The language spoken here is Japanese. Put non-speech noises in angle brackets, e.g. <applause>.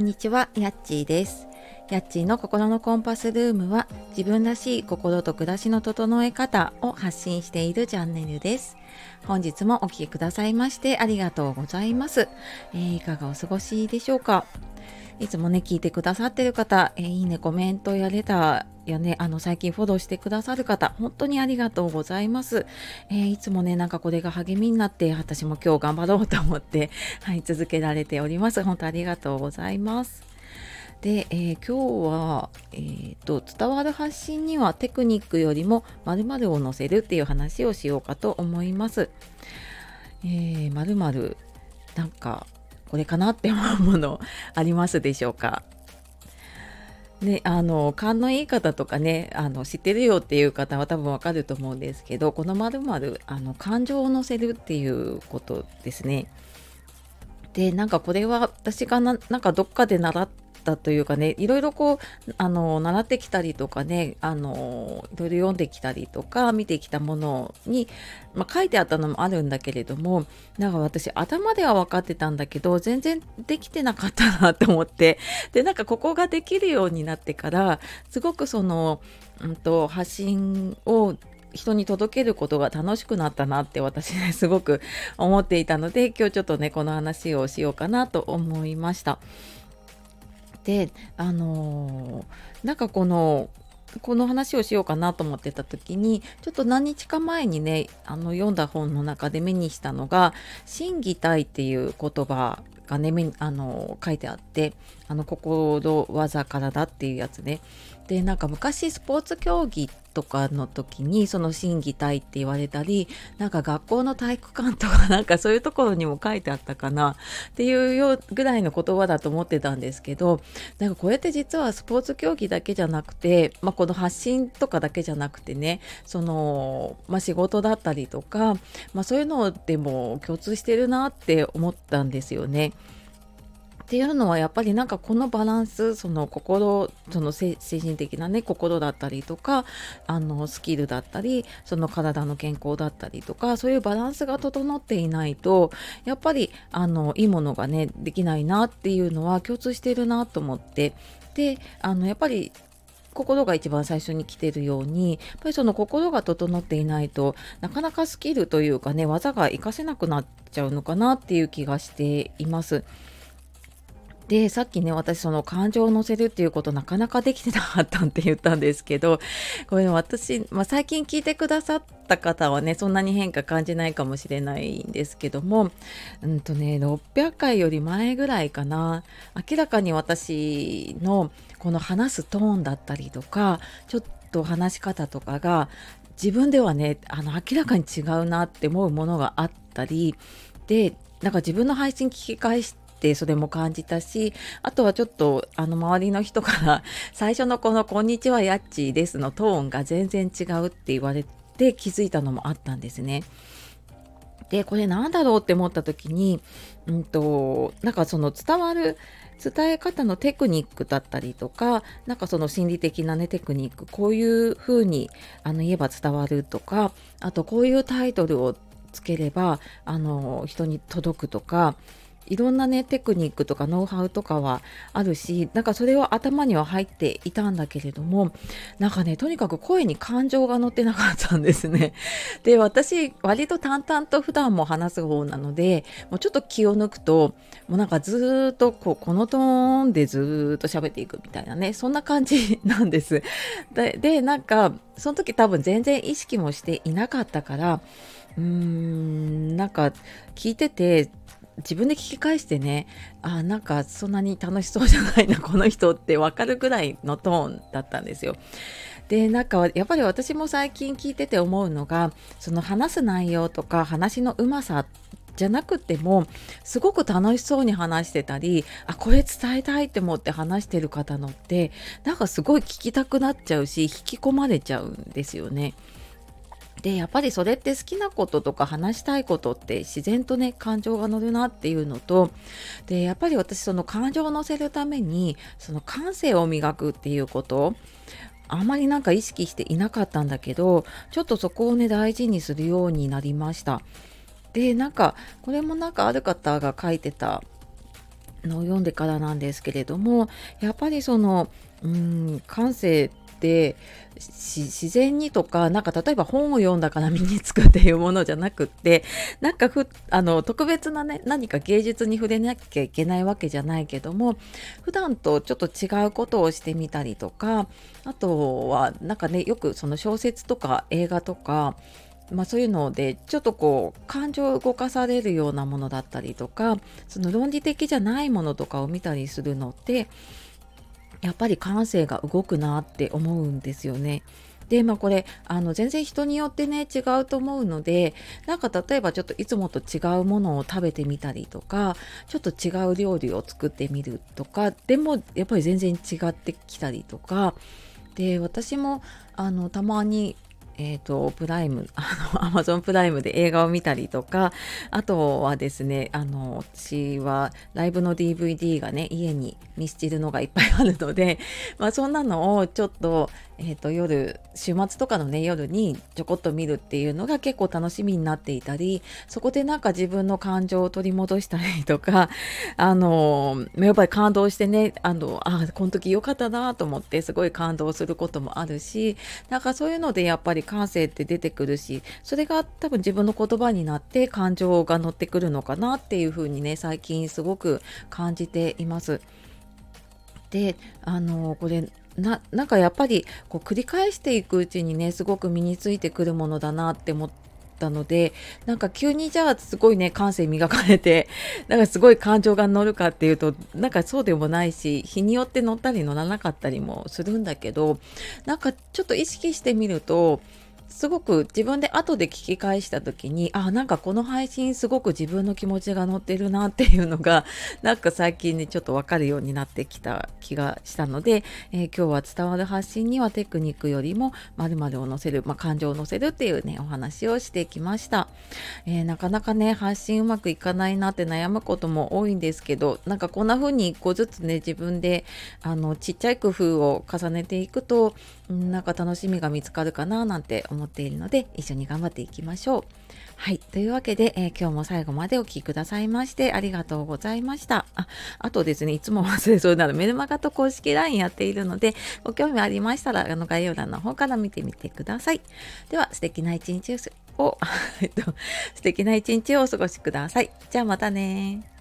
こんにちは、やっちーです。やっちーの心のコンパスルームは自分らしい心と暮らしの整え方を発信しているチャンネルです。本日もお聴きくださいましてありがとうございます。えー、いかがお過ごしでしょうか？いつもね、聞いてくださってる方、えー、いいね、コメントやレターやね、あの、最近フォローしてくださる方、本当にありがとうございます。えー、いつもね、なんかこれが励みになって、私も今日頑張ろうと思って、はい、続けられております。本当ありがとうございます。で、えー、今日は、えーと、伝わる発信にはテクニックよりも〇〇を載せるっていう話をしようかと思います。えー、〇〇なんかこれかなって思うものありますでしょうか？ね、あの勘のいい方とかねあの知ってるよっていう方は多分わかると思うんですけどこのまるまるあの感情を乗せるっていうことですね。でなんかこれは私がなんかどっかで習っったというかねいろいろこうあの習ってきたりとかねあのいろいろ読んできたりとか見てきたものに、まあ、書いてあったのもあるんだけれどもなんか私頭では分かってたんだけど全然できてなかったなと思ってでなんかここができるようになってからすごくその、うんと、発信を人に届けることが楽しくなったなって私ねすごく思っていたので今日ちょっとねこの話をしようかなと思いました。であのー、なんかこのこの話をしようかなと思ってた時にちょっと何日か前にねあの読んだ本の中で目にしたのが「心技体」っていう言葉がねあの書いてあってあの心技からだっていうやつね。でなんか昔スポーツ競技とかの時にその審議体って言われたりなんか学校の体育館とか <laughs> なんかそういうところにも書いてあったかなっていうよぐらいの言葉だと思ってたんですけどなんかこれって実はスポーツ競技だけじゃなくて、まあ、この発信とかだけじゃなくてねその、まあ、仕事だったりとか、まあ、そういうのでも共通してるなって思ったんですよね。っていうのはやっぱりなんかこのバランスその心その精神的なね心だったりとかあのスキルだったりその体の健康だったりとかそういうバランスが整っていないとやっぱりあのいいものがねできないなっていうのは共通してるなと思ってであのやっぱり心が一番最初に来てるようにやっぱりその心が整っていないとなかなかスキルというかね技が活かせなくなっちゃうのかなっていう気がしています。でさっきね私その感情を乗せるっていうことなかなかできてなかったって言ったんですけどこれ私、まあ、最近聞いてくださった方はねそんなに変化感じないかもしれないんですけどもうんとね600回より前ぐらいかな明らかに私のこの話すトーンだったりとかちょっと話し方とかが自分ではねあの明らかに違うなって思うものがあったりでなんか自分の配信聞き返しってそれも感じたしあとはちょっとあの周りの人から <laughs> 最初のこの「こんにちはやっちーです」のトーンが全然違うって言われて気づいたのもあったんですね。でこれなんだろうって思った時に、うんと、なんかその伝わる伝え方のテクニックだったりとかなんかその心理的なねテクニックこういう風にあの言えば伝わるとかあとこういうタイトルをつければあの人に届くとかいろんなねテクニックとかノウハウとかはあるしなんかそれは頭には入っていたんだけれどもなんかねとにかく声に感情が乗ってなかったんですね。<laughs> で私割と淡々と普段も話す方なのでもうちょっと気を抜くともうなんかずっとこうこのトーンでずっと喋っていくみたいなねそんな感じなんです。<laughs> ででなんかその時多分全然意識もしていなかったからうーんなんか聞いてて自分で聞き返してねあなんかそんなに楽しそうじゃないなこの人って分かるぐらいのトーンだったんですよ。でなんかやっぱり私も最近聞いてて思うのがその話す内容とか話のうまさじゃなくてもすごく楽しそうに話してたりあこれ伝えたいって思って話してる方のってなんかすごい聞きたくなっちゃうし引き込まれちゃうんですよね。でやっぱりそれって好きなこととか話したいことって自然とね感情が乗るなっていうのとでやっぱり私その感情を乗せるためにその感性を磨くっていうことあんまりなんか意識していなかったんだけどちょっとそこをね大事にするようになりました。でなんかこれもなんかある方が書いてたのを読んでからなんですけれどもやっぱりそのうん感性って自然にとかなんか例えば本を読んだから身につくっていうものじゃなくってなんかふあの特別なね何か芸術に触れなきゃいけないわけじゃないけども普段とちょっと違うことをしてみたりとかあとはなんかねよくその小説とか映画とかまあ、そういうのでちょっとこう感情を動かされるようなものだったりとかその論理的じゃないものとかを見たりするのってやっぱり感性が動くなって思うんですよね。でまあこれあの全然人によってね違うと思うのでなんか例えばちょっといつもと違うものを食べてみたりとかちょっと違う料理を作ってみるとかでもやっぱり全然違ってきたりとかで私もあのたまにえーと、プライム <laughs> あのアマゾンプライムで映画を見たりとかあとはですねあの私はライブの DVD がね家に見捨てるのがいっぱいあるので、まあ、そんなのをちょっとえーと、夜週末とかのね夜にちょこっと見るっていうのが結構楽しみになっていたりそこでなんか自分の感情を取り戻したりとか <laughs> あのやっぱり感動してねあのあこの時良かったなと思ってすごい感動することもあるしなんかそういうのでやっぱり感性って出てくるしそれが多分自分の言葉になって感情が乗ってくるのかなっていうふうにね最近すごく感じています。であのこれななんかやっぱりこう繰り返していくうちにねすごく身についてくるものだなって思ったのでなんか急にじゃあすごいね感性磨かれて <laughs> なんかすごい感情が乗るかっていうとなんかそうでもないし日によって乗ったり乗らなかったりもするんだけどなんかちょっと意識してみるとすごく自分で後で聞き返した時にあなんかこの配信すごく自分の気持ちが乗ってるなっていうのが <laughs> なんか最近ねちょっと分かるようになってきた気がしたので、えー、今日は伝わる発信にはテクニックよりも〇〇を乗せる、まあ、感情を乗せるっていうねお話をしてきました、えー、なかなかね発信うまくいかないなって悩むことも多いんですけどなんかこんな風に一個ずつね自分であのちっちゃい工夫を重ねていくとなんか楽しみが見つかるかななんて思っているので一緒に頑張っていきましょう。はい。というわけで、えー、今日も最後までお聴きくださいましてありがとうございました。あ、あとですね、いつも忘れそうなのメルマガと公式 LINE やっているので、ご興味ありましたら、あの概要欄の方から見てみてください。では、素敵な一日を、<laughs> 素敵な一日をお過ごしください。じゃあまたね